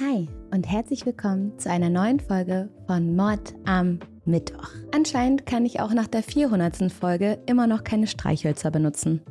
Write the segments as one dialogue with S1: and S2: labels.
S1: Hi und herzlich willkommen zu einer neuen Folge von Mord am Mittwoch. Anscheinend kann ich auch nach der 400. Folge immer noch keine Streichhölzer benutzen.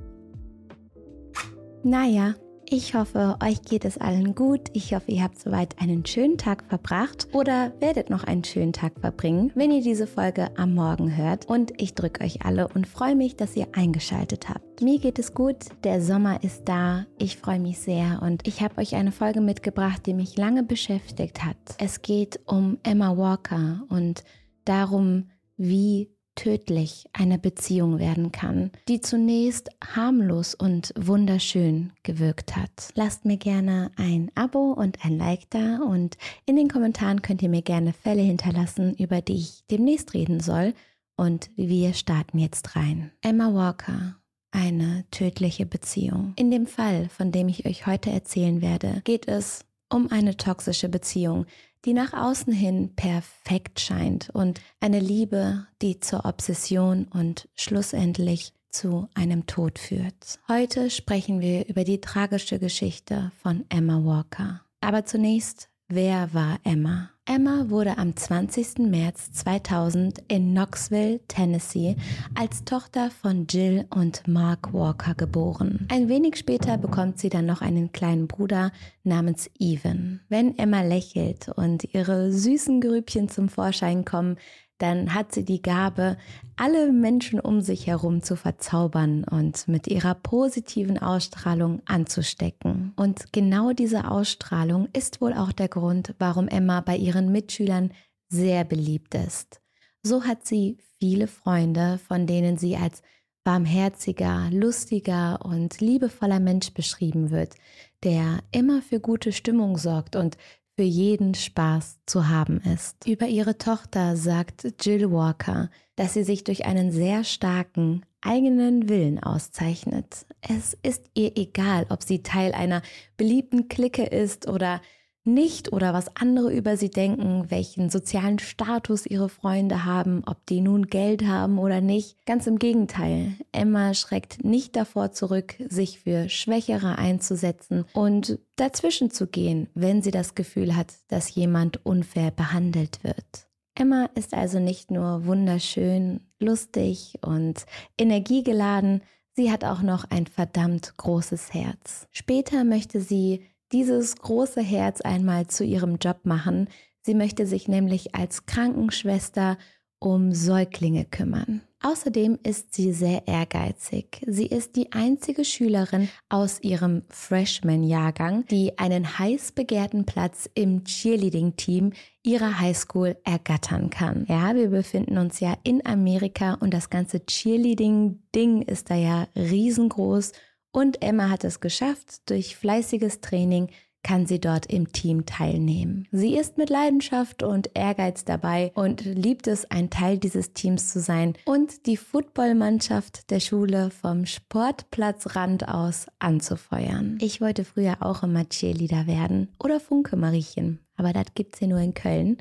S1: Naja, ich hoffe, euch geht es allen gut. Ich hoffe, ihr habt soweit einen schönen Tag verbracht oder werdet noch einen schönen Tag verbringen, wenn ihr diese Folge am Morgen hört. Und ich drücke euch alle und freue mich, dass ihr eingeschaltet habt. Mir geht es gut, der Sommer ist da, ich freue mich sehr und ich habe euch eine Folge mitgebracht, die mich lange beschäftigt hat. Es geht um Emma Walker und darum, wie tödlich eine Beziehung werden kann, die zunächst harmlos und wunderschön gewirkt hat. Lasst mir gerne ein Abo und ein Like da und in den Kommentaren könnt ihr mir gerne Fälle hinterlassen, über die ich demnächst reden soll und wir starten jetzt rein. Emma Walker. Eine tödliche Beziehung. In dem Fall, von dem ich euch heute erzählen werde, geht es um eine toxische Beziehung, die nach außen hin perfekt scheint und eine Liebe, die zur Obsession und schlussendlich zu einem Tod führt. Heute sprechen wir über die tragische Geschichte von Emma Walker. Aber zunächst, wer war Emma? Emma wurde am 20. März 2000 in Knoxville, Tennessee, als Tochter von Jill und Mark Walker geboren. Ein wenig später bekommt sie dann noch einen kleinen Bruder namens Evan. Wenn Emma lächelt und ihre süßen Grübchen zum Vorschein kommen, dann hat sie die Gabe, alle Menschen um sich herum zu verzaubern und mit ihrer positiven Ausstrahlung anzustecken. Und genau diese Ausstrahlung ist wohl auch der Grund, warum Emma bei ihren Mitschülern sehr beliebt ist. So hat sie viele Freunde, von denen sie als barmherziger, lustiger und liebevoller Mensch beschrieben wird, der immer für gute Stimmung sorgt und für jeden Spaß zu haben ist. Über ihre Tochter sagt Jill Walker, dass sie sich durch einen sehr starken eigenen Willen auszeichnet. Es ist ihr egal, ob sie Teil einer beliebten Clique ist oder nicht oder was andere über sie denken, welchen sozialen Status ihre Freunde haben, ob die nun Geld haben oder nicht. Ganz im Gegenteil, Emma schreckt nicht davor zurück, sich für Schwächere einzusetzen und dazwischen zu gehen, wenn sie das Gefühl hat, dass jemand unfair behandelt wird. Emma ist also nicht nur wunderschön, lustig und energiegeladen, sie hat auch noch ein verdammt großes Herz. Später möchte sie dieses große Herz einmal zu ihrem Job machen. Sie möchte sich nämlich als Krankenschwester um Säuglinge kümmern. Außerdem ist sie sehr ehrgeizig. Sie ist die einzige Schülerin aus ihrem Freshman-Jahrgang, die einen heiß begehrten Platz im Cheerleading-Team ihrer Highschool ergattern kann. Ja, wir befinden uns ja in Amerika und das ganze Cheerleading-Ding ist da ja riesengroß und Emma hat es geschafft. Durch fleißiges Training kann sie dort im Team teilnehmen. Sie ist mit Leidenschaft und Ehrgeiz dabei und liebt es, ein Teil dieses Teams zu sein und die Footballmannschaft der Schule vom Sportplatzrand aus anzufeuern. Ich wollte früher auch immer Cheerleader werden oder Funke Mariechen, aber das gibt's hier nur in Köln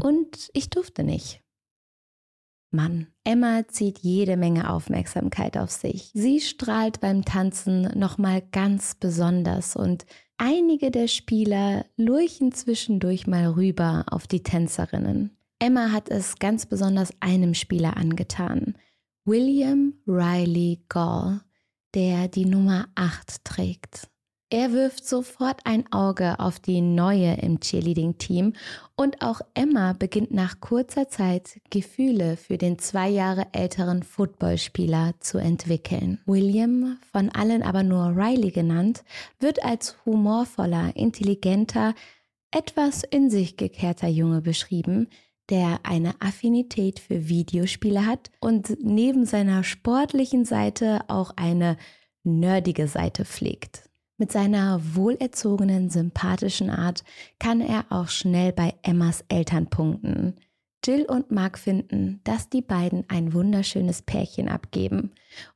S1: und ich durfte nicht. Mann. Emma zieht jede Menge Aufmerksamkeit auf sich. Sie strahlt beim Tanzen nochmal ganz besonders und einige der Spieler lurchen zwischendurch mal rüber auf die Tänzerinnen. Emma hat es ganz besonders einem Spieler angetan, William Riley Gall, der die Nummer 8 trägt. Er wirft sofort ein Auge auf die Neue im Cheerleading-Team und auch Emma beginnt nach kurzer Zeit Gefühle für den zwei Jahre älteren Footballspieler zu entwickeln. William, von allen aber nur Riley genannt, wird als humorvoller, intelligenter, etwas in sich gekehrter Junge beschrieben, der eine Affinität für Videospiele hat und neben seiner sportlichen Seite auch eine nerdige Seite pflegt. Mit seiner wohlerzogenen, sympathischen Art kann er auch schnell bei Emmas Eltern punkten. Jill und Mark finden, dass die beiden ein wunderschönes Pärchen abgeben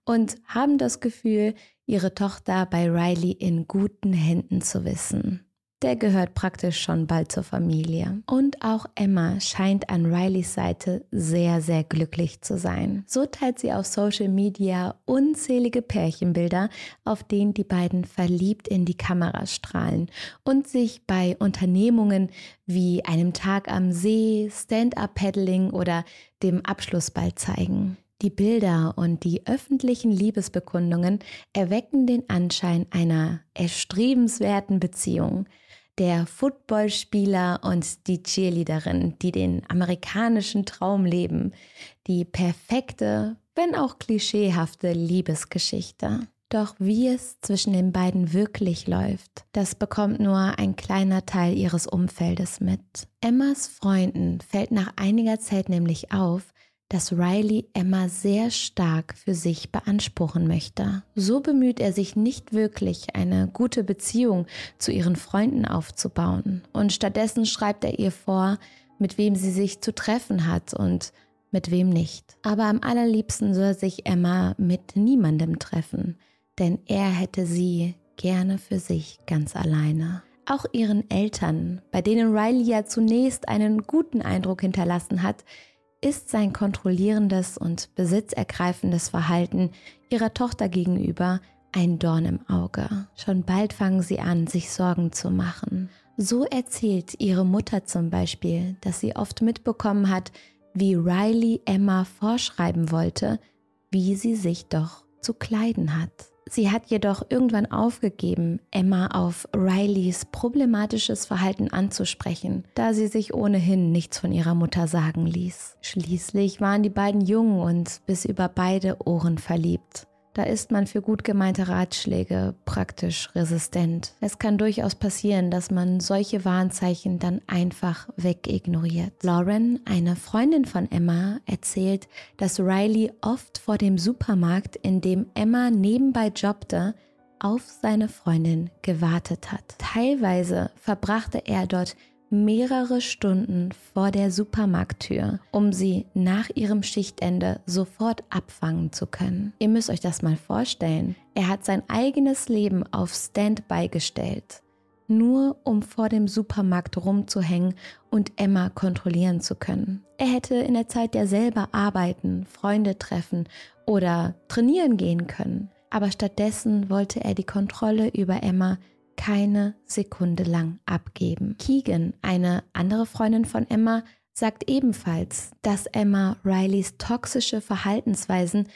S1: und haben das Gefühl, ihre Tochter bei Riley in guten Händen zu wissen. Der gehört praktisch schon bald zur Familie. Und auch Emma scheint an Rileys Seite sehr, sehr glücklich zu sein. So teilt sie auf Social Media unzählige Pärchenbilder, auf denen die beiden verliebt in die Kamera strahlen und sich bei Unternehmungen wie einem Tag am See, Stand-up-Paddling oder dem Abschlussball zeigen. Die Bilder und die öffentlichen Liebesbekundungen erwecken den Anschein einer erstrebenswerten Beziehung. Der Footballspieler und die Cheerleaderin, die den amerikanischen Traum leben. Die perfekte, wenn auch klischeehafte Liebesgeschichte. Doch wie es zwischen den beiden wirklich läuft, das bekommt nur ein kleiner Teil ihres Umfeldes mit. Emmas Freunden fällt nach einiger Zeit nämlich auf, dass Riley Emma sehr stark für sich beanspruchen möchte. So bemüht er sich nicht wirklich, eine gute Beziehung zu ihren Freunden aufzubauen. Und stattdessen schreibt er ihr vor, mit wem sie sich zu treffen hat und mit wem nicht. Aber am allerliebsten soll sich Emma mit niemandem treffen, denn er hätte sie gerne für sich ganz alleine. Auch ihren Eltern, bei denen Riley ja zunächst einen guten Eindruck hinterlassen hat, ist sein kontrollierendes und besitzergreifendes Verhalten ihrer Tochter gegenüber ein Dorn im Auge. Schon bald fangen sie an, sich Sorgen zu machen. So erzählt ihre Mutter zum Beispiel, dass sie oft mitbekommen hat, wie Riley Emma vorschreiben wollte, wie sie sich doch zu kleiden hat. Sie hat jedoch irgendwann aufgegeben, Emma auf Rileys problematisches Verhalten anzusprechen, da sie sich ohnehin nichts von ihrer Mutter sagen ließ. Schließlich waren die beiden jung und bis über beide Ohren verliebt. Da ist man für gut gemeinte Ratschläge praktisch resistent. Es kann durchaus passieren, dass man solche Warnzeichen dann einfach wegignoriert. Lauren, eine Freundin von Emma, erzählt, dass Riley oft vor dem Supermarkt, in dem Emma nebenbei jobbte, auf seine Freundin gewartet hat. Teilweise verbrachte er dort mehrere Stunden vor der Supermarkttür, um sie nach ihrem Schichtende sofort abfangen zu können. Ihr müsst euch das mal vorstellen. Er hat sein eigenes Leben auf Standby gestellt, nur um vor dem Supermarkt rumzuhängen und Emma kontrollieren zu können. Er hätte in der Zeit ja selber arbeiten, Freunde treffen oder trainieren gehen können. Aber stattdessen wollte er die Kontrolle über Emma keine Sekunde lang abgeben. Keegan, eine andere Freundin von Emma, sagt ebenfalls, dass Emma Rileys toxische Verhaltensweisen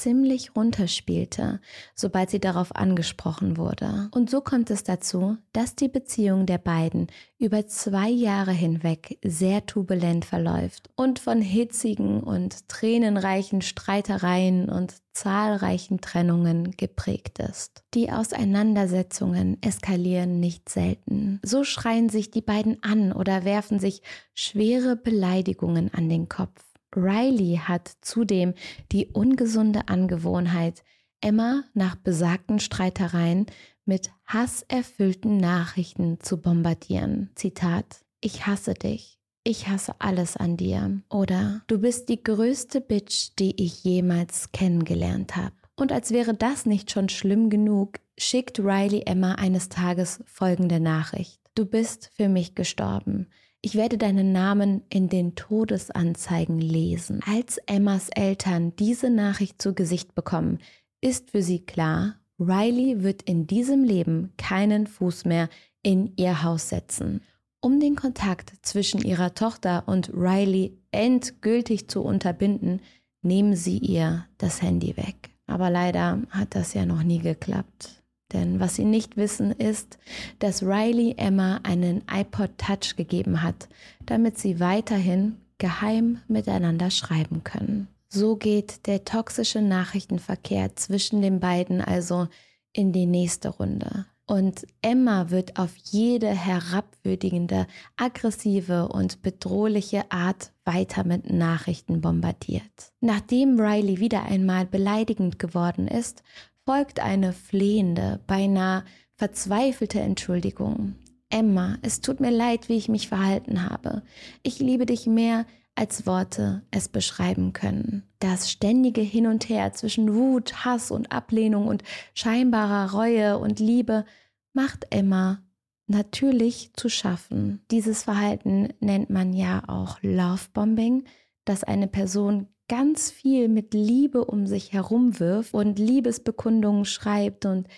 S1: ziemlich runterspielte, sobald sie darauf angesprochen wurde. Und so kommt es dazu, dass die Beziehung der beiden über zwei Jahre hinweg sehr turbulent verläuft und von hitzigen und tränenreichen Streitereien und zahlreichen Trennungen geprägt ist. Die Auseinandersetzungen eskalieren nicht selten. So schreien sich die beiden an oder werfen sich schwere Beleidigungen an den Kopf. Riley hat zudem die ungesunde Angewohnheit, Emma nach besagten Streitereien mit hasserfüllten Nachrichten zu bombardieren. Zitat, ich hasse dich. Ich hasse alles an dir. Oder du bist die größte Bitch, die ich jemals kennengelernt habe. Und als wäre das nicht schon schlimm genug, schickt Riley Emma eines Tages folgende Nachricht. Du bist für mich gestorben. Ich werde deinen Namen in den Todesanzeigen lesen. Als Emmas Eltern diese Nachricht zu Gesicht bekommen, ist für sie klar, Riley wird in diesem Leben keinen Fuß mehr in ihr Haus setzen. Um den Kontakt zwischen ihrer Tochter und Riley endgültig zu unterbinden, nehmen sie ihr das Handy weg. Aber leider hat das ja noch nie geklappt. Denn was sie nicht wissen ist, dass Riley Emma einen iPod Touch gegeben hat, damit sie weiterhin geheim miteinander schreiben können. So geht der toxische Nachrichtenverkehr zwischen den beiden also in die nächste Runde. Und Emma wird auf jede herabwürdigende, aggressive und bedrohliche Art weiter mit Nachrichten bombardiert. Nachdem Riley wieder einmal beleidigend geworden ist, folgt eine flehende, beinahe verzweifelte Entschuldigung. Emma, es tut mir leid, wie ich mich verhalten habe. Ich liebe dich mehr, als Worte es beschreiben können. Das ständige Hin und Her zwischen Wut, Hass und Ablehnung und scheinbarer Reue und Liebe macht Emma natürlich zu schaffen. Dieses Verhalten nennt man ja auch Lovebombing, dass eine Person ganz viel mit Liebe um sich herum wirft und Liebesbekundungen schreibt und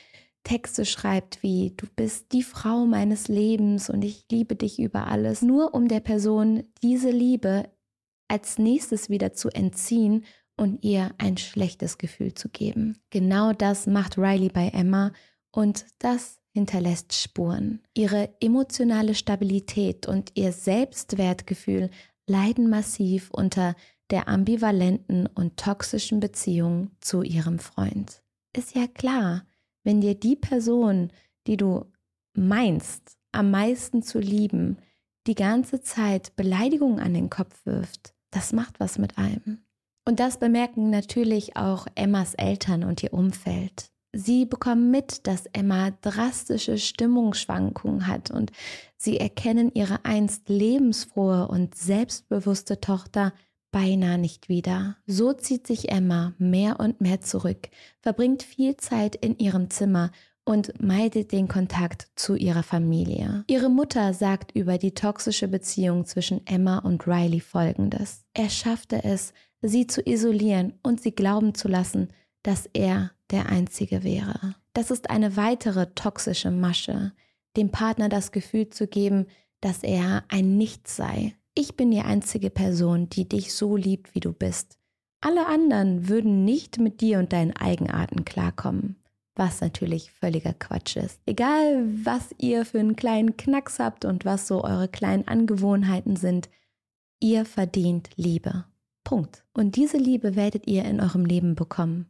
S1: Texte schreibt wie du bist die Frau meines Lebens und ich liebe dich über alles, nur um der Person diese Liebe als nächstes wieder zu entziehen und ihr ein schlechtes Gefühl zu geben. Genau das macht Riley bei Emma und das hinterlässt Spuren. Ihre emotionale Stabilität und ihr Selbstwertgefühl leiden massiv unter der ambivalenten und toxischen Beziehung zu ihrem Freund. Ist ja klar, wenn dir die Person, die du meinst, am meisten zu lieben, die ganze Zeit Beleidigungen an den Kopf wirft, das macht was mit einem. Und das bemerken natürlich auch Emmas Eltern und ihr Umfeld. Sie bekommen mit, dass Emma drastische Stimmungsschwankungen hat und sie erkennen ihre einst lebensfrohe und selbstbewusste Tochter beinahe nicht wieder. So zieht sich Emma mehr und mehr zurück, verbringt viel Zeit in ihrem Zimmer und meidet den Kontakt zu ihrer Familie. Ihre Mutter sagt über die toxische Beziehung zwischen Emma und Riley folgendes. Er schaffte es, sie zu isolieren und sie glauben zu lassen, dass er der Einzige wäre. Das ist eine weitere toxische Masche, dem Partner das Gefühl zu geben, dass er ein Nichts sei, ich bin die einzige Person, die dich so liebt, wie du bist. Alle anderen würden nicht mit dir und deinen Eigenarten klarkommen. Was natürlich völliger Quatsch ist. Egal, was ihr für einen kleinen Knacks habt und was so eure kleinen Angewohnheiten sind, ihr verdient Liebe. Punkt. Und diese Liebe werdet ihr in eurem Leben bekommen.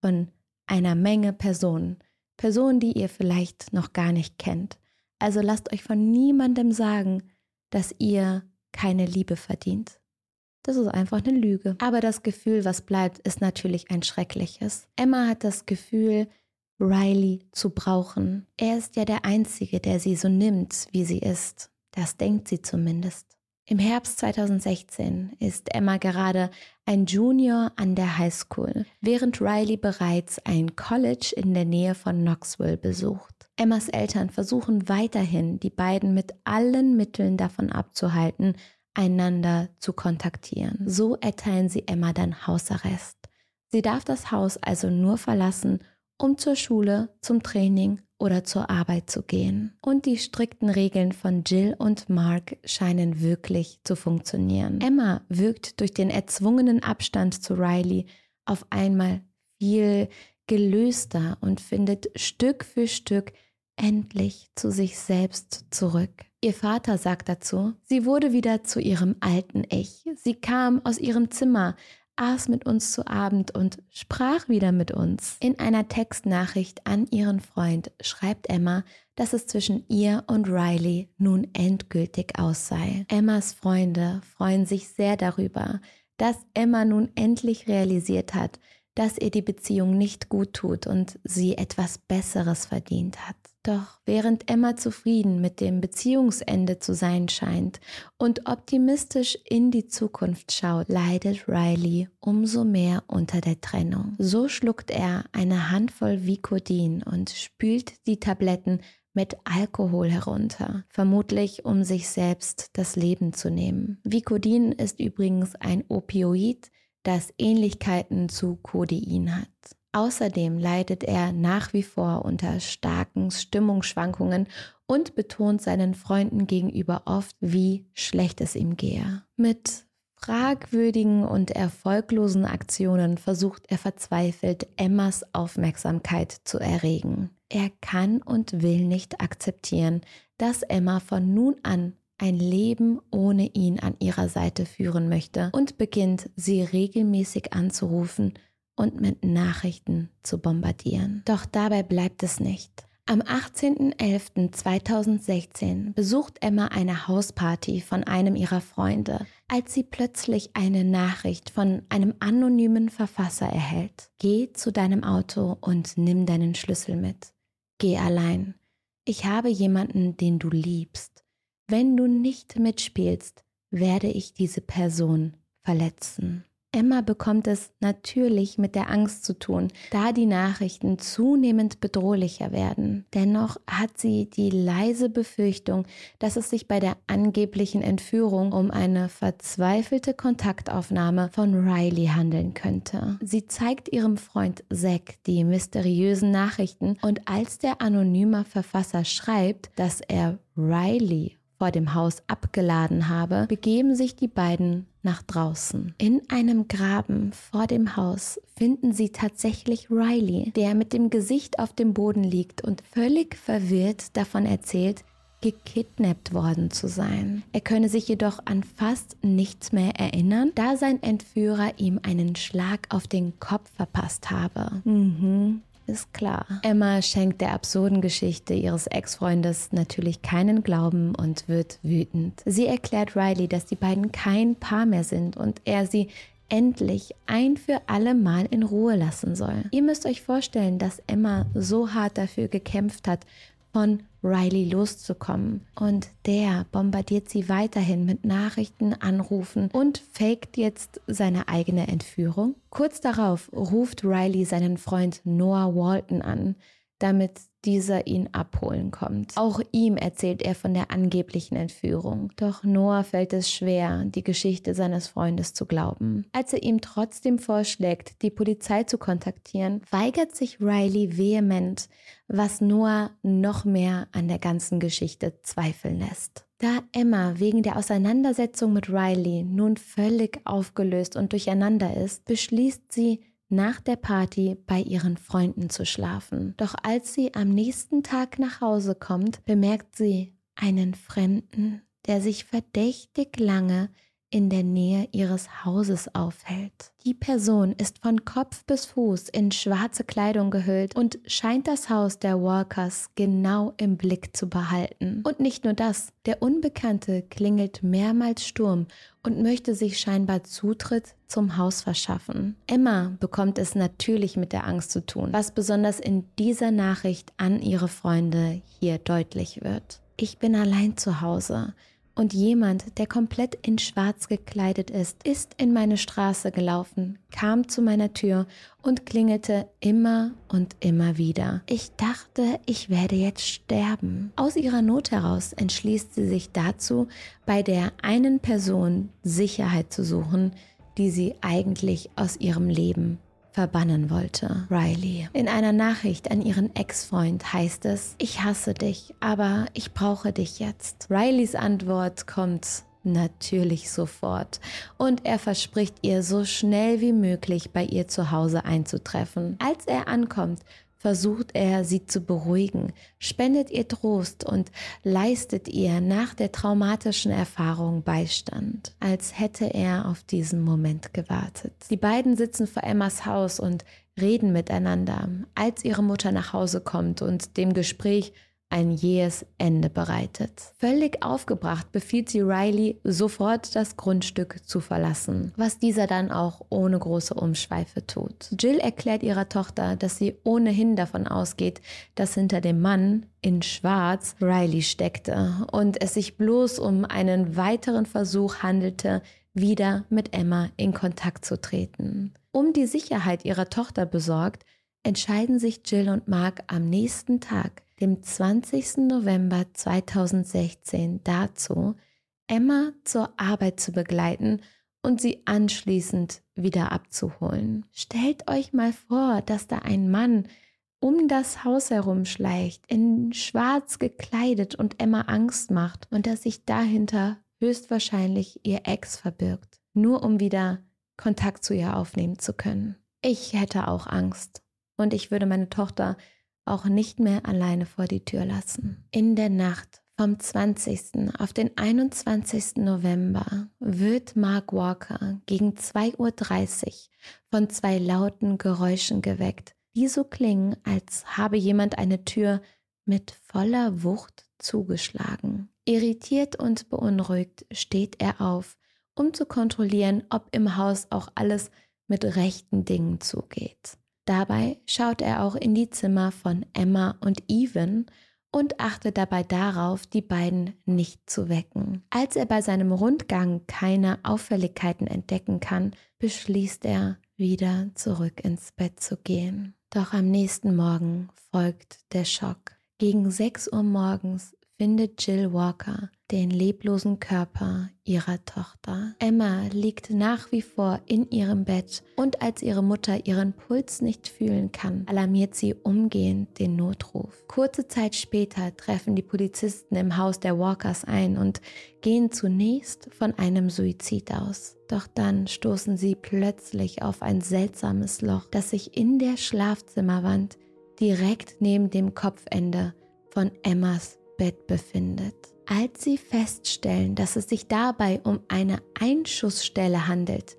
S1: Von einer Menge Personen. Personen, die ihr vielleicht noch gar nicht kennt. Also lasst euch von niemandem sagen, dass ihr keine Liebe verdient. Das ist einfach eine Lüge. Aber das Gefühl, was bleibt, ist natürlich ein schreckliches. Emma hat das Gefühl, Riley zu brauchen. Er ist ja der Einzige, der sie so nimmt, wie sie ist. Das denkt sie zumindest. Im Herbst 2016 ist Emma gerade ein Junior an der High School, während Riley bereits ein College in der Nähe von Knoxville besucht. Emmas Eltern versuchen weiterhin, die beiden mit allen Mitteln davon abzuhalten, einander zu kontaktieren. So erteilen sie Emma dann Hausarrest. Sie darf das Haus also nur verlassen, um zur Schule, zum Training oder zur Arbeit zu gehen. Und die strikten Regeln von Jill und Mark scheinen wirklich zu funktionieren. Emma wirkt durch den erzwungenen Abstand zu Riley auf einmal viel gelöster und findet Stück für Stück endlich zu sich selbst zurück. Ihr Vater sagt dazu, sie wurde wieder zu ihrem alten Ich. Sie kam aus ihrem Zimmer, aß mit uns zu Abend und sprach wieder mit uns. In einer Textnachricht an ihren Freund schreibt Emma, dass es zwischen ihr und Riley nun endgültig aus sei. Emmas Freunde freuen sich sehr darüber, dass Emma nun endlich realisiert hat, dass ihr die Beziehung nicht gut tut und sie etwas Besseres verdient hat. Doch während Emma zufrieden mit dem Beziehungsende zu sein scheint und optimistisch in die Zukunft schaut, leidet Riley umso mehr unter der Trennung. So schluckt er eine Handvoll Vicodin und spült die Tabletten mit Alkohol herunter, vermutlich um sich selbst das Leben zu nehmen. Vicodin ist übrigens ein Opioid, das Ähnlichkeiten zu Codein hat. Außerdem leidet er nach wie vor unter starken Stimmungsschwankungen und betont seinen Freunden gegenüber oft, wie schlecht es ihm gehe. Mit fragwürdigen und erfolglosen Aktionen versucht er verzweifelt, Emmas Aufmerksamkeit zu erregen. Er kann und will nicht akzeptieren, dass Emma von nun an ein Leben ohne ihn an ihrer Seite führen möchte und beginnt, sie regelmäßig anzurufen und mit Nachrichten zu bombardieren. Doch dabei bleibt es nicht. Am 18.11.2016 besucht Emma eine Hausparty von einem ihrer Freunde, als sie plötzlich eine Nachricht von einem anonymen Verfasser erhält. Geh zu deinem Auto und nimm deinen Schlüssel mit. Geh allein. Ich habe jemanden, den du liebst. Wenn du nicht mitspielst, werde ich diese Person verletzen. Emma bekommt es natürlich mit der Angst zu tun, da die Nachrichten zunehmend bedrohlicher werden. Dennoch hat sie die leise Befürchtung, dass es sich bei der angeblichen Entführung um eine verzweifelte Kontaktaufnahme von Riley handeln könnte. Sie zeigt ihrem Freund Zack die mysteriösen Nachrichten und als der anonyme Verfasser schreibt, dass er Riley vor dem Haus abgeladen habe, begeben sich die beiden nach draußen. In einem Graben vor dem Haus finden sie tatsächlich Riley, der mit dem Gesicht auf dem Boden liegt und völlig verwirrt davon erzählt, gekidnappt worden zu sein. Er könne sich jedoch an fast nichts mehr erinnern, da sein Entführer ihm einen Schlag auf den Kopf verpasst habe. Mhm. Ist klar. Emma schenkt der absurden Geschichte ihres Ex-Freundes natürlich keinen Glauben und wird wütend. Sie erklärt Riley, dass die beiden kein Paar mehr sind und er sie endlich ein für alle Mal in Ruhe lassen soll. Ihr müsst euch vorstellen, dass Emma so hart dafür gekämpft hat, von Riley loszukommen. Und der bombardiert sie weiterhin mit Nachrichten, Anrufen und faked jetzt seine eigene Entführung. Kurz darauf ruft Riley seinen Freund Noah Walton an, damit dieser ihn abholen kommt. Auch ihm erzählt er von der angeblichen Entführung. Doch Noah fällt es schwer, die Geschichte seines Freundes zu glauben. Als er ihm trotzdem vorschlägt, die Polizei zu kontaktieren, weigert sich Riley vehement, was Noah noch mehr an der ganzen Geschichte zweifeln lässt. Da Emma wegen der Auseinandersetzung mit Riley nun völlig aufgelöst und durcheinander ist, beschließt sie, nach der Party bei ihren Freunden zu schlafen. Doch als sie am nächsten Tag nach Hause kommt, bemerkt sie einen Fremden, der sich verdächtig lange in der Nähe ihres Hauses aufhält. Die Person ist von Kopf bis Fuß in schwarze Kleidung gehüllt und scheint das Haus der Walkers genau im Blick zu behalten. Und nicht nur das, der Unbekannte klingelt mehrmals Sturm und möchte sich scheinbar Zutritt zum Haus verschaffen. Emma bekommt es natürlich mit der Angst zu tun, was besonders in dieser Nachricht an ihre Freunde hier deutlich wird. Ich bin allein zu Hause und jemand, der komplett in Schwarz gekleidet ist, ist in meine Straße gelaufen, kam zu meiner Tür und klingelte immer und immer wieder. Ich dachte, ich werde jetzt sterben. Aus ihrer Not heraus entschließt sie sich dazu, bei der einen Person Sicherheit zu suchen, die sie eigentlich aus ihrem Leben verbannen wollte. Riley. In einer Nachricht an ihren Ex-Freund heißt es, ich hasse dich, aber ich brauche dich jetzt. Rileys Antwort kommt natürlich sofort und er verspricht ihr so schnell wie möglich bei ihr zu Hause einzutreffen. Als er ankommt, versucht er, sie zu beruhigen, spendet ihr Trost und leistet ihr nach der traumatischen Erfahrung Beistand, als hätte er auf diesen Moment gewartet. Die beiden sitzen vor Emmas Haus und reden miteinander, als ihre Mutter nach Hause kommt und dem Gespräch ein jähes Ende bereitet. Völlig aufgebracht befiehlt sie Riley, sofort das Grundstück zu verlassen, was dieser dann auch ohne große Umschweife tut. Jill erklärt ihrer Tochter, dass sie ohnehin davon ausgeht, dass hinter dem Mann in Schwarz Riley steckte und es sich bloß um einen weiteren Versuch handelte, wieder mit Emma in Kontakt zu treten. Um die Sicherheit ihrer Tochter besorgt, entscheiden sich Jill und Mark am nächsten Tag dem 20. November 2016 dazu, Emma zur Arbeit zu begleiten und sie anschließend wieder abzuholen. Stellt euch mal vor, dass da ein Mann um das Haus herumschleicht, in schwarz gekleidet und Emma Angst macht und dass sich dahinter höchstwahrscheinlich ihr Ex verbirgt, nur um wieder Kontakt zu ihr aufnehmen zu können. Ich hätte auch Angst und ich würde meine Tochter auch nicht mehr alleine vor die Tür lassen. In der Nacht vom 20. auf den 21. November wird Mark Walker gegen 2.30 Uhr von zwei lauten Geräuschen geweckt, die so klingen, als habe jemand eine Tür mit voller Wucht zugeschlagen. Irritiert und beunruhigt steht er auf, um zu kontrollieren, ob im Haus auch alles mit rechten Dingen zugeht. Dabei schaut er auch in die Zimmer von Emma und Evan und achtet dabei darauf, die beiden nicht zu wecken. Als er bei seinem Rundgang keine Auffälligkeiten entdecken kann, beschließt er, wieder zurück ins Bett zu gehen. Doch am nächsten Morgen folgt der Schock. Gegen 6 Uhr morgens findet Jill Walker den leblosen Körper ihrer Tochter. Emma liegt nach wie vor in ihrem Bett und als ihre Mutter ihren Puls nicht fühlen kann, alarmiert sie umgehend den Notruf. Kurze Zeit später treffen die Polizisten im Haus der Walkers ein und gehen zunächst von einem Suizid aus. Doch dann stoßen sie plötzlich auf ein seltsames Loch, das sich in der Schlafzimmerwand direkt neben dem Kopfende von Emmas Bett befindet. Als sie feststellen, dass es sich dabei um eine Einschussstelle handelt,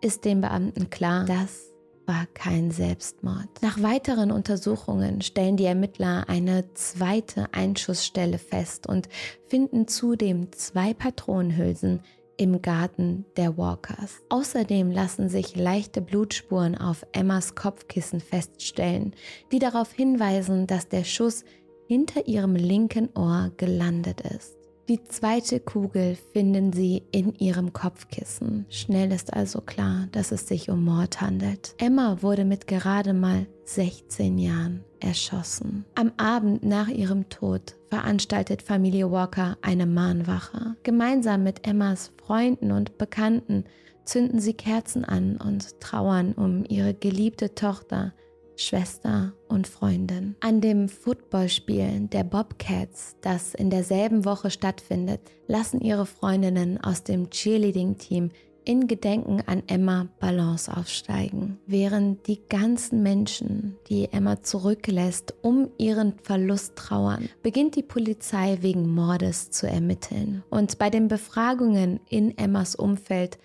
S1: ist den Beamten klar, das war kein Selbstmord. Nach weiteren Untersuchungen stellen die Ermittler eine zweite Einschussstelle fest und finden zudem zwei Patronenhülsen im Garten der Walkers. Außerdem lassen sich leichte Blutspuren auf Emmas Kopfkissen feststellen, die darauf hinweisen, dass der Schuss hinter ihrem linken Ohr gelandet ist. Die zweite Kugel finden sie in ihrem Kopfkissen. Schnell ist also klar, dass es sich um Mord handelt. Emma wurde mit gerade mal 16 Jahren erschossen. Am Abend nach ihrem Tod veranstaltet Familie Walker eine Mahnwache. Gemeinsam mit Emmas Freunden und Bekannten zünden sie Kerzen an und trauern um ihre geliebte Tochter, Schwester und Freundin. An dem Footballspiel der Bobcats, das in derselben Woche stattfindet, lassen ihre Freundinnen aus dem Cheerleading-Team in Gedenken an Emma Balance aufsteigen, während die ganzen Menschen, die Emma zurücklässt, um ihren Verlust trauern, beginnt die Polizei wegen Mordes zu ermitteln. Und bei den Befragungen in Emmas Umfeld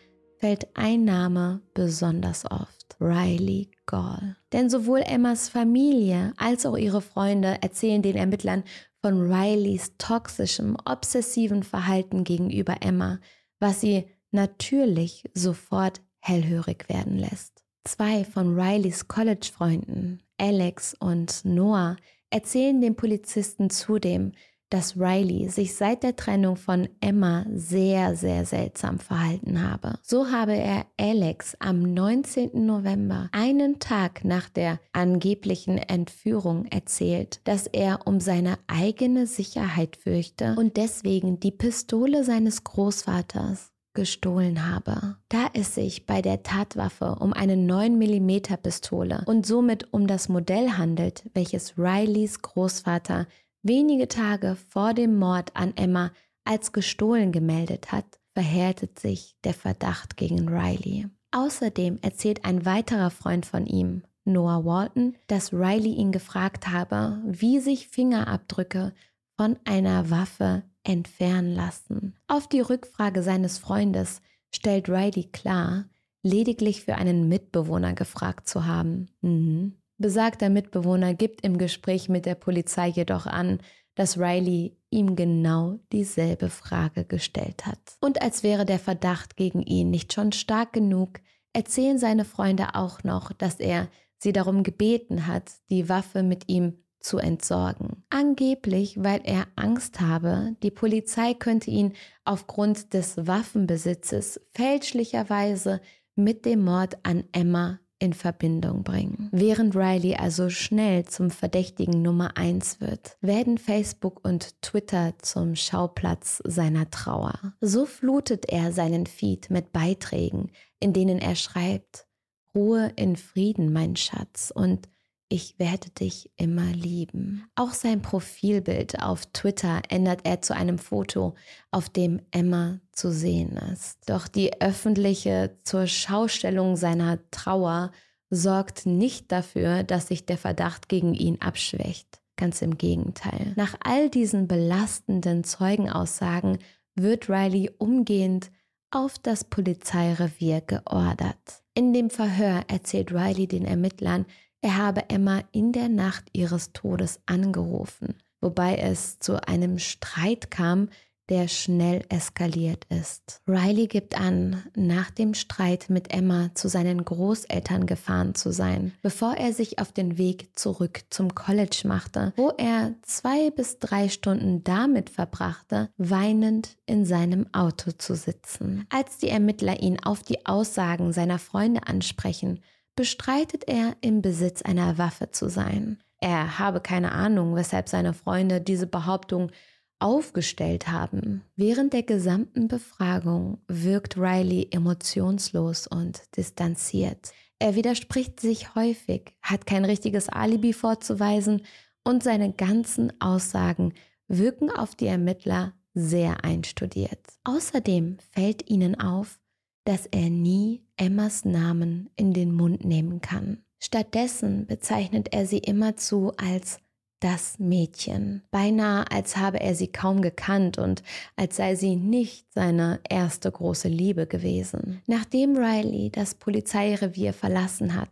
S1: fällt ein Name besonders oft. Riley Gall. Denn sowohl Emmas Familie als auch ihre Freunde erzählen den Ermittlern von Rileys toxischem, obsessiven Verhalten gegenüber Emma, was sie natürlich sofort hellhörig werden lässt. Zwei von Rileys College-Freunden, Alex und Noah, erzählen den Polizisten zudem, dass Riley sich seit der Trennung von Emma sehr, sehr seltsam verhalten habe. So habe er Alex am 19. November, einen Tag nach der angeblichen Entführung, erzählt, dass er um seine eigene Sicherheit fürchte und deswegen die Pistole seines Großvaters gestohlen habe. Da es sich bei der Tatwaffe um eine 9 mm Pistole und somit um das Modell handelt, welches Rileys Großvater wenige Tage vor dem Mord an Emma als gestohlen gemeldet hat, verhärtet sich der Verdacht gegen Riley. Außerdem erzählt ein weiterer Freund von ihm, Noah Walton, dass Riley ihn gefragt habe, wie sich Fingerabdrücke von einer Waffe entfernen lassen. Auf die Rückfrage seines Freundes stellt Riley klar, lediglich für einen Mitbewohner gefragt zu haben. Mhm. Besagter Mitbewohner gibt im Gespräch mit der Polizei jedoch an, dass Riley ihm genau dieselbe Frage gestellt hat. Und als wäre der Verdacht gegen ihn nicht schon stark genug, erzählen seine Freunde auch noch, dass er sie darum gebeten hat, die Waffe mit ihm zu entsorgen. Angeblich, weil er Angst habe, die Polizei könnte ihn aufgrund des Waffenbesitzes fälschlicherweise mit dem Mord an Emma in Verbindung bringen. Während Riley also schnell zum Verdächtigen Nummer 1 wird, werden Facebook und Twitter zum Schauplatz seiner Trauer. So flutet er seinen Feed mit Beiträgen, in denen er schreibt, Ruhe in Frieden, mein Schatz, und ich werde dich immer lieben. Auch sein Profilbild auf Twitter ändert er zu einem Foto, auf dem Emma zu sehen ist. Doch die öffentliche zur Schaustellung seiner Trauer sorgt nicht dafür, dass sich der Verdacht gegen ihn abschwächt. Ganz im Gegenteil. Nach all diesen belastenden Zeugenaussagen wird Riley umgehend auf das Polizeirevier geordert. In dem Verhör erzählt Riley den Ermittlern, er habe Emma in der Nacht ihres Todes angerufen, wobei es zu einem Streit kam, der schnell eskaliert ist. Riley gibt an, nach dem Streit mit Emma zu seinen Großeltern gefahren zu sein, bevor er sich auf den Weg zurück zum College machte, wo er zwei bis drei Stunden damit verbrachte, weinend in seinem Auto zu sitzen. Als die Ermittler ihn auf die Aussagen seiner Freunde ansprechen, bestreitet er, im Besitz einer Waffe zu sein. Er habe keine Ahnung, weshalb seine Freunde diese Behauptung aufgestellt haben. Während der gesamten Befragung wirkt Riley emotionslos und distanziert. Er widerspricht sich häufig, hat kein richtiges Alibi vorzuweisen und seine ganzen Aussagen wirken auf die Ermittler sehr einstudiert. Außerdem fällt ihnen auf, dass er nie Emmas Namen in den Mund nehmen kann. Stattdessen bezeichnet er sie immerzu als das Mädchen, beinahe als habe er sie kaum gekannt und als sei sie nicht seine erste große Liebe gewesen. Nachdem Riley das Polizeirevier verlassen hat,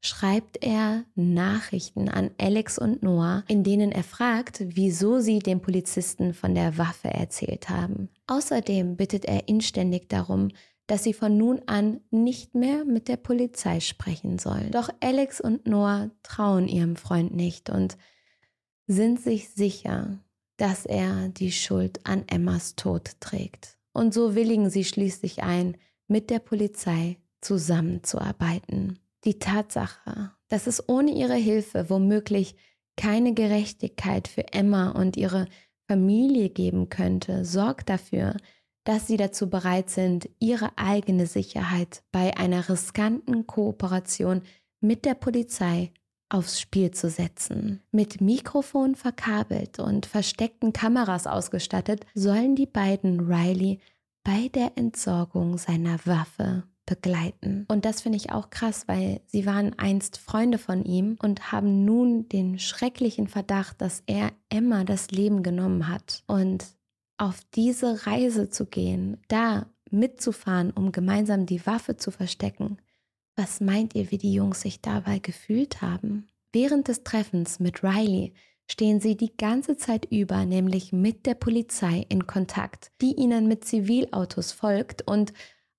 S1: schreibt er Nachrichten an Alex und Noah, in denen er fragt, wieso sie dem Polizisten von der Waffe erzählt haben. Außerdem bittet er inständig darum, dass sie von nun an nicht mehr mit der Polizei sprechen sollen. Doch Alex und Noah trauen ihrem Freund nicht und sind sich sicher, dass er die Schuld an Emmas Tod trägt. Und so willigen sie schließlich ein, mit der Polizei zusammenzuarbeiten. Die Tatsache, dass es ohne ihre Hilfe womöglich keine Gerechtigkeit für Emma und ihre Familie geben könnte, sorgt dafür, dass sie dazu bereit sind, ihre eigene Sicherheit bei einer riskanten Kooperation mit der Polizei aufs Spiel zu setzen. Mit Mikrofon verkabelt und versteckten Kameras ausgestattet, sollen die beiden Riley bei der Entsorgung seiner Waffe begleiten. Und das finde ich auch krass, weil sie waren einst Freunde von ihm und haben nun den schrecklichen Verdacht, dass er Emma das Leben genommen hat. Und auf diese Reise zu gehen, da mitzufahren, um gemeinsam die Waffe zu verstecken, was meint ihr, wie die Jungs sich dabei gefühlt haben? Während des Treffens mit Riley stehen sie die ganze Zeit über nämlich mit der Polizei in Kontakt, die ihnen mit Zivilautos folgt und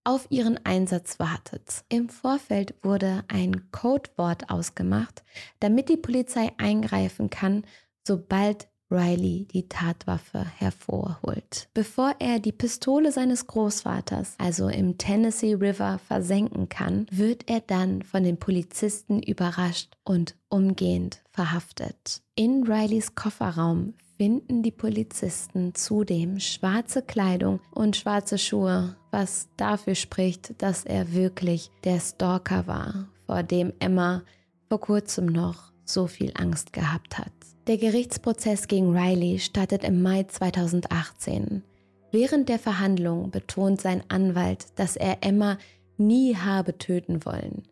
S1: auf ihren Einsatz wartet. Im Vorfeld wurde ein Codewort ausgemacht, damit die Polizei eingreifen kann, sobald Riley die Tatwaffe hervorholt. Bevor er die Pistole seines Großvaters, also im Tennessee River, versenken kann, wird er dann von den Polizisten überrascht und umgehend verhaftet. In Rileys Kofferraum finden die Polizisten zudem schwarze Kleidung und schwarze Schuhe, was dafür spricht, dass er wirklich der Stalker war, vor dem Emma vor kurzem noch so viel Angst gehabt hat. Der Gerichtsprozess gegen Riley startet im Mai 2018. Während der Verhandlung betont sein Anwalt, dass er Emma nie habe töten wollen.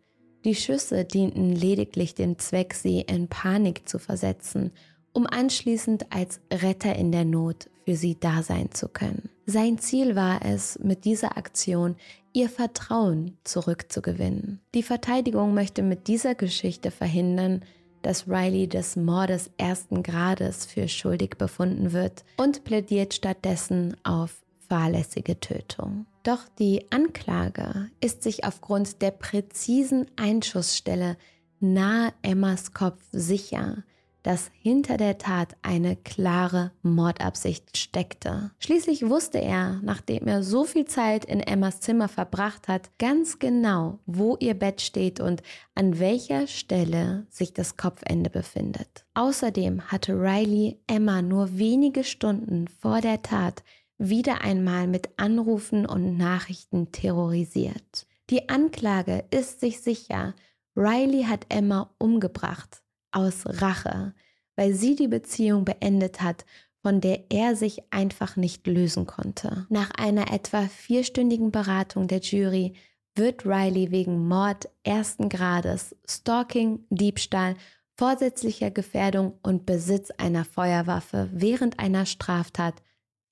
S1: Die Schüsse dienten lediglich dem Zweck, sie in Panik zu versetzen, um anschließend als Retter in der Not für sie da sein zu können. Sein Ziel war es, mit dieser Aktion ihr Vertrauen zurückzugewinnen. Die Verteidigung möchte mit dieser Geschichte verhindern, dass Riley des Mordes ersten Grades für schuldig befunden wird und plädiert stattdessen auf fahrlässige Tötung. Doch die Anklage ist sich aufgrund der präzisen Einschussstelle nahe Emmas Kopf sicher, dass hinter der Tat eine klare Mordabsicht steckte. Schließlich wusste er, nachdem er so viel Zeit in Emmas Zimmer verbracht hat, ganz genau, wo ihr Bett steht und an welcher Stelle sich das Kopfende befindet. Außerdem hatte Riley Emma nur wenige Stunden vor der Tat wieder einmal mit Anrufen und Nachrichten terrorisiert. Die Anklage ist sich sicher, Riley hat Emma umgebracht aus Rache, weil sie die Beziehung beendet hat, von der er sich einfach nicht lösen konnte. Nach einer etwa vierstündigen Beratung der Jury wird Riley wegen Mord ersten Grades, Stalking, Diebstahl, vorsätzlicher Gefährdung und Besitz einer Feuerwaffe während einer Straftat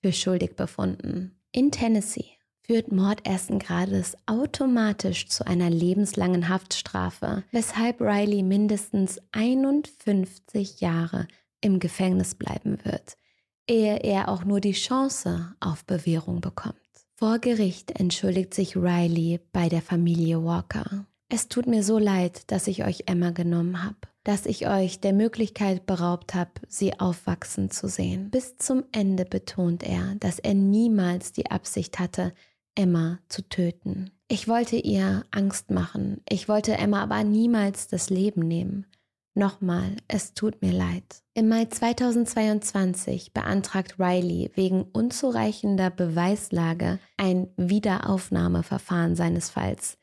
S1: für schuldig befunden. In Tennessee führt Mord ersten Grades automatisch zu einer lebenslangen Haftstrafe, weshalb Riley mindestens 51 Jahre im Gefängnis bleiben wird. ehe er auch nur die Chance auf Bewährung bekommt. Vor Gericht entschuldigt sich Riley bei der Familie Walker. Es tut mir so leid, dass ich euch Emma genommen habe, dass ich euch der Möglichkeit beraubt habe, sie aufwachsen zu sehen. Bis zum Ende betont er, dass er niemals die Absicht hatte, Emma zu töten. Ich wollte ihr Angst machen, ich wollte Emma aber niemals das Leben nehmen. Nochmal, es tut mir leid. Im Mai 2022 beantragt Riley wegen unzureichender Beweislage ein Wiederaufnahmeverfahren seines Falls.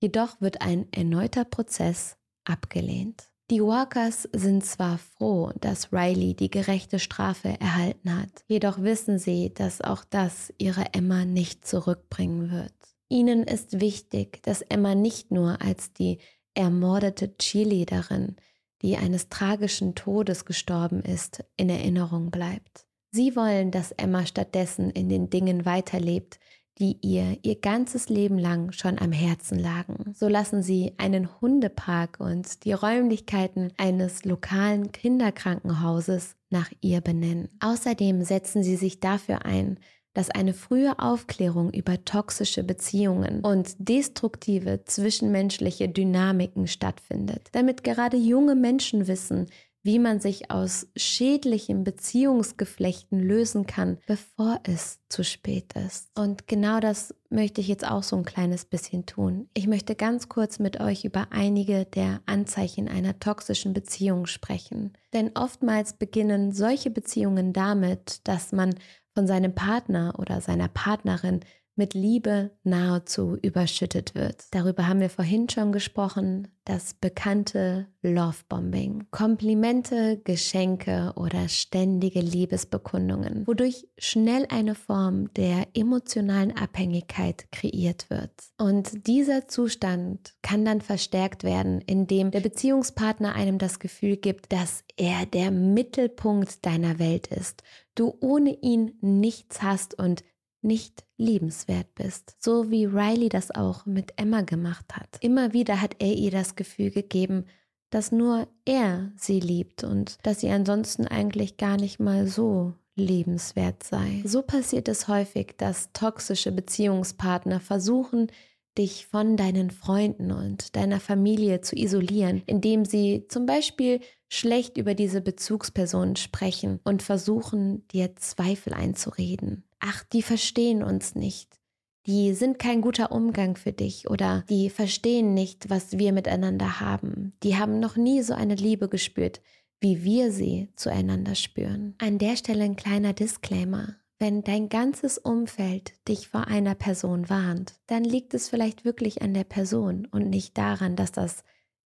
S1: Jedoch wird ein erneuter Prozess abgelehnt. Die Walkers sind zwar froh, dass Riley die gerechte Strafe erhalten hat, jedoch wissen sie, dass auch das ihre Emma nicht zurückbringen wird. Ihnen ist wichtig, dass Emma nicht nur als die ermordete Cheerleaderin, die eines tragischen Todes gestorben ist, in Erinnerung bleibt. Sie wollen, dass Emma stattdessen in den Dingen weiterlebt, die ihr ihr ganzes Leben lang schon am Herzen lagen. So lassen sie einen Hundepark und die Räumlichkeiten eines lokalen Kinderkrankenhauses nach ihr benennen. Außerdem setzen sie sich dafür ein, dass eine frühe Aufklärung über toxische Beziehungen und destruktive zwischenmenschliche Dynamiken stattfindet, damit gerade junge Menschen wissen, wie man sich aus schädlichen Beziehungsgeflechten lösen kann, bevor es zu spät ist. Und genau das möchte ich jetzt auch so ein kleines bisschen tun. Ich möchte ganz kurz mit euch über einige der Anzeichen einer toxischen Beziehung sprechen. Denn oftmals beginnen solche Beziehungen damit, dass man von seinem Partner oder seiner Partnerin mit Liebe nahezu überschüttet wird. Darüber haben wir vorhin schon gesprochen, das bekannte Lovebombing. Komplimente, Geschenke oder ständige Liebesbekundungen, wodurch schnell eine Form der emotionalen Abhängigkeit kreiert wird. Und dieser Zustand kann dann verstärkt werden, indem der Beziehungspartner einem das Gefühl gibt, dass er der Mittelpunkt deiner Welt ist, du ohne ihn nichts hast und nicht liebenswert bist. So wie Riley das auch mit Emma gemacht hat. Immer wieder hat er ihr das Gefühl gegeben, dass nur er sie liebt und dass sie ansonsten eigentlich gar nicht mal so lebenswert sei. So passiert es häufig, dass toxische Beziehungspartner versuchen, dich von deinen Freunden und deiner Familie zu isolieren, indem sie zum Beispiel schlecht über diese Bezugspersonen sprechen und versuchen, dir Zweifel einzureden ach, die verstehen uns nicht, die sind kein guter Umgang für dich oder die verstehen nicht, was wir miteinander haben, die haben noch nie so eine Liebe gespürt, wie wir sie zueinander spüren. An der Stelle ein kleiner Disclaimer. Wenn dein ganzes Umfeld dich vor einer Person warnt, dann liegt es vielleicht wirklich an der Person und nicht daran, dass das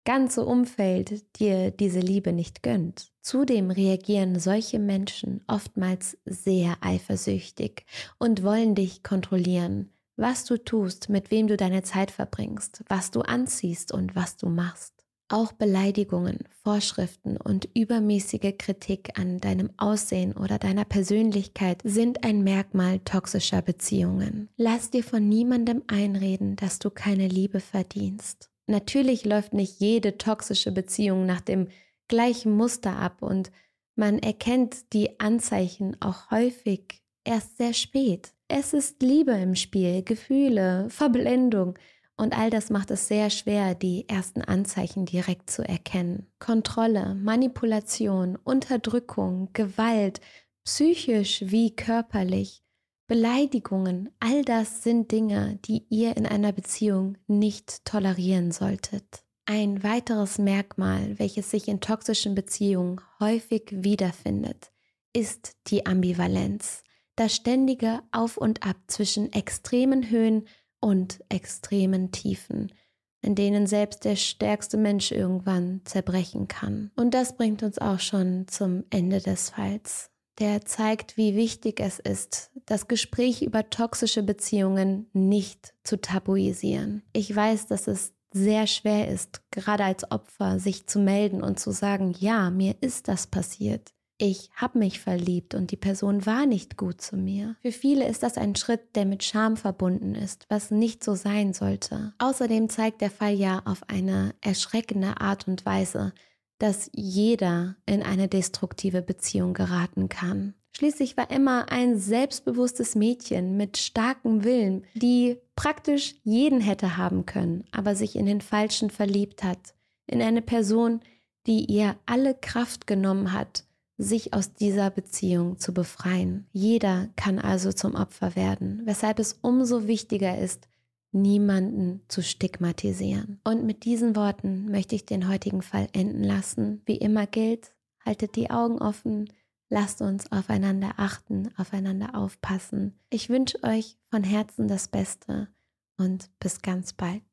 S1: ganze Umfeld dir diese Liebe nicht gönnt. Zudem reagieren solche Menschen oftmals sehr eifersüchtig und wollen dich kontrollieren, was du tust, mit wem du deine Zeit verbringst, was du anziehst und was du machst. Auch Beleidigungen, Vorschriften und übermäßige Kritik an deinem Aussehen oder deiner Persönlichkeit sind ein Merkmal toxischer Beziehungen. Lass dir von niemandem einreden, dass du keine Liebe verdienst. Natürlich läuft nicht jede toxische Beziehung nach dem gleichen Muster ab und man erkennt die Anzeichen auch häufig erst sehr spät. Es ist Liebe im Spiel, Gefühle, Verblendung und all das macht es sehr schwer, die ersten Anzeichen direkt zu erkennen. Kontrolle, Manipulation, Unterdrückung, Gewalt, psychisch wie körperlich, Beleidigungen, all das sind Dinge, die ihr in einer Beziehung nicht tolerieren solltet. Ein weiteres Merkmal, welches sich in toxischen Beziehungen häufig wiederfindet, ist die Ambivalenz, das ständige Auf und Ab zwischen extremen Höhen und extremen Tiefen, in denen selbst der stärkste Mensch irgendwann zerbrechen kann. Und das bringt uns auch schon zum Ende des Falls der zeigt, wie wichtig es ist, das Gespräch über toxische Beziehungen nicht zu tabuisieren. Ich weiß, dass es sehr schwer ist, gerade als Opfer, sich zu melden und zu sagen, ja, mir ist das passiert. Ich habe mich verliebt und die Person war nicht gut zu mir. Für viele ist das ein Schritt, der mit Scham verbunden ist, was nicht so sein sollte. Außerdem zeigt der Fall ja auf eine erschreckende Art und Weise, dass jeder in eine destruktive Beziehung geraten kann. Schließlich war Emma ein selbstbewusstes Mädchen mit starkem Willen, die praktisch jeden hätte haben können, aber sich in den Falschen verliebt hat, in eine Person, die ihr alle Kraft genommen hat, sich aus dieser Beziehung zu befreien. Jeder kann also zum Opfer werden, weshalb es umso wichtiger ist, niemanden zu stigmatisieren. Und mit diesen Worten möchte ich den heutigen Fall enden lassen. Wie immer gilt, haltet die Augen offen, lasst uns aufeinander achten, aufeinander aufpassen. Ich wünsche euch von Herzen das Beste und bis ganz bald.